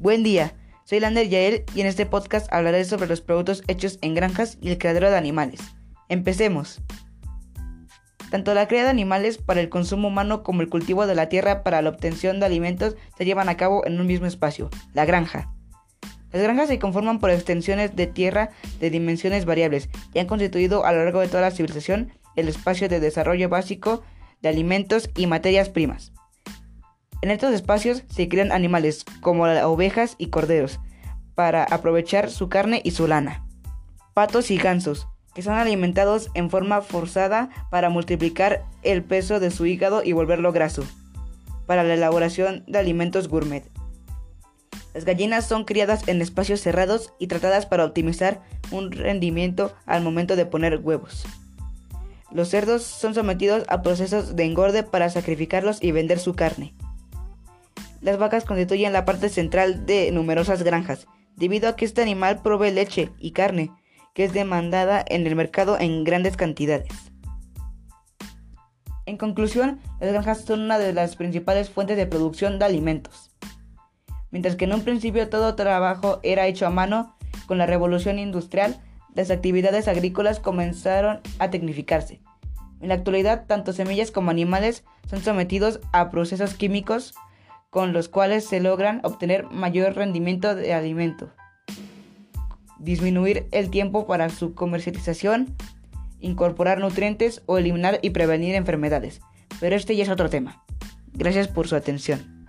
Buen día, soy Lander Yael y en este podcast hablaré sobre los productos hechos en granjas y el criadero de animales. Empecemos. Tanto la cría de animales para el consumo humano como el cultivo de la tierra para la obtención de alimentos se llevan a cabo en un mismo espacio, la granja. Las granjas se conforman por extensiones de tierra de dimensiones variables y han constituido a lo largo de toda la civilización el espacio de desarrollo básico de alimentos y materias primas. En estos espacios se crían animales como ovejas y corderos para aprovechar su carne y su lana. Patos y gansos, que son alimentados en forma forzada para multiplicar el peso de su hígado y volverlo graso, para la elaboración de alimentos gourmet. Las gallinas son criadas en espacios cerrados y tratadas para optimizar un rendimiento al momento de poner huevos. Los cerdos son sometidos a procesos de engorde para sacrificarlos y vender su carne. Las vacas constituyen la parte central de numerosas granjas, debido a que este animal provee leche y carne, que es demandada en el mercado en grandes cantidades. En conclusión, las granjas son una de las principales fuentes de producción de alimentos. Mientras que en un principio todo trabajo era hecho a mano, con la revolución industrial, las actividades agrícolas comenzaron a tecnificarse. En la actualidad, tanto semillas como animales son sometidos a procesos químicos con los cuales se logran obtener mayor rendimiento de alimento, disminuir el tiempo para su comercialización, incorporar nutrientes o eliminar y prevenir enfermedades. Pero este ya es otro tema. Gracias por su atención.